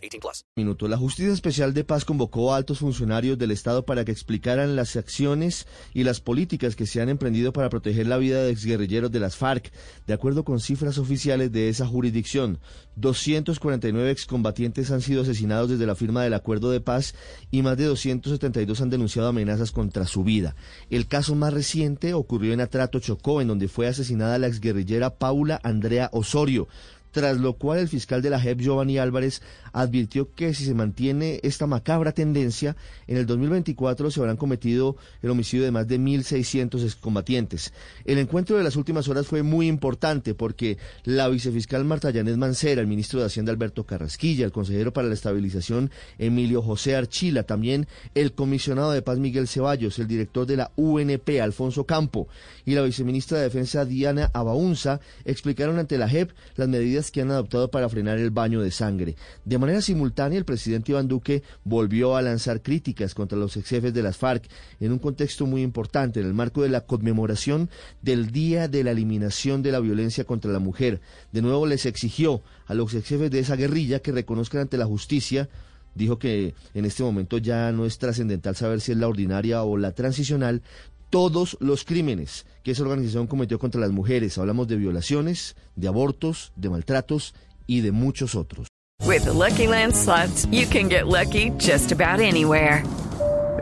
18 plus. Minuto. La Justicia Especial de Paz convocó a altos funcionarios del Estado para que explicaran las acciones y las políticas que se han emprendido para proteger la vida de exguerrilleros de las FARC. De acuerdo con cifras oficiales de esa jurisdicción, 249 excombatientes han sido asesinados desde la firma del acuerdo de paz y más de 272 han denunciado amenazas contra su vida. El caso más reciente ocurrió en Atrato Chocó, en donde fue asesinada la exguerrillera Paula Andrea Osorio tras lo cual el fiscal de la JEP, Giovanni Álvarez, advirtió que si se mantiene esta macabra tendencia, en el 2024 se habrán cometido el homicidio de más de 1.600 excombatientes. El encuentro de las últimas horas fue muy importante porque la vicefiscal Marta Yanet Mancera, el ministro de Hacienda Alberto Carrasquilla, el consejero para la estabilización Emilio José Archila, también el comisionado de paz Miguel Ceballos, el director de la UNP Alfonso Campo y la viceministra de Defensa Diana Abaunza explicaron ante la JEP las medidas que han adoptado para frenar el baño de sangre. De manera simultánea, el presidente Iván Duque volvió a lanzar críticas contra los ex jefes de las FARC en un contexto muy importante, en el marco de la conmemoración del Día de la Eliminación de la Violencia contra la Mujer. De nuevo les exigió a los ex jefes de esa guerrilla que reconozcan ante la justicia dijo que en este momento ya no es trascendental saber si es la ordinaria o la transicional, todos los crímenes que esa organización cometió contra las mujeres. Hablamos de violaciones, de abortos, de maltratos y de muchos otros. With the Lucky Land slots, you can get lucky just about anywhere.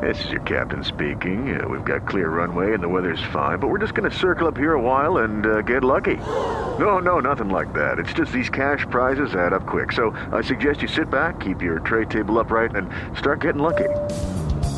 This is your captain speaking. Uh, we've got clear runway and the weather's fine, but we're just going to circle up here a while and uh, get lucky. No, no, nothing like that. It's just these cash prizes add up quick. So I suggest you sit back, keep your tray table upright, and start getting lucky.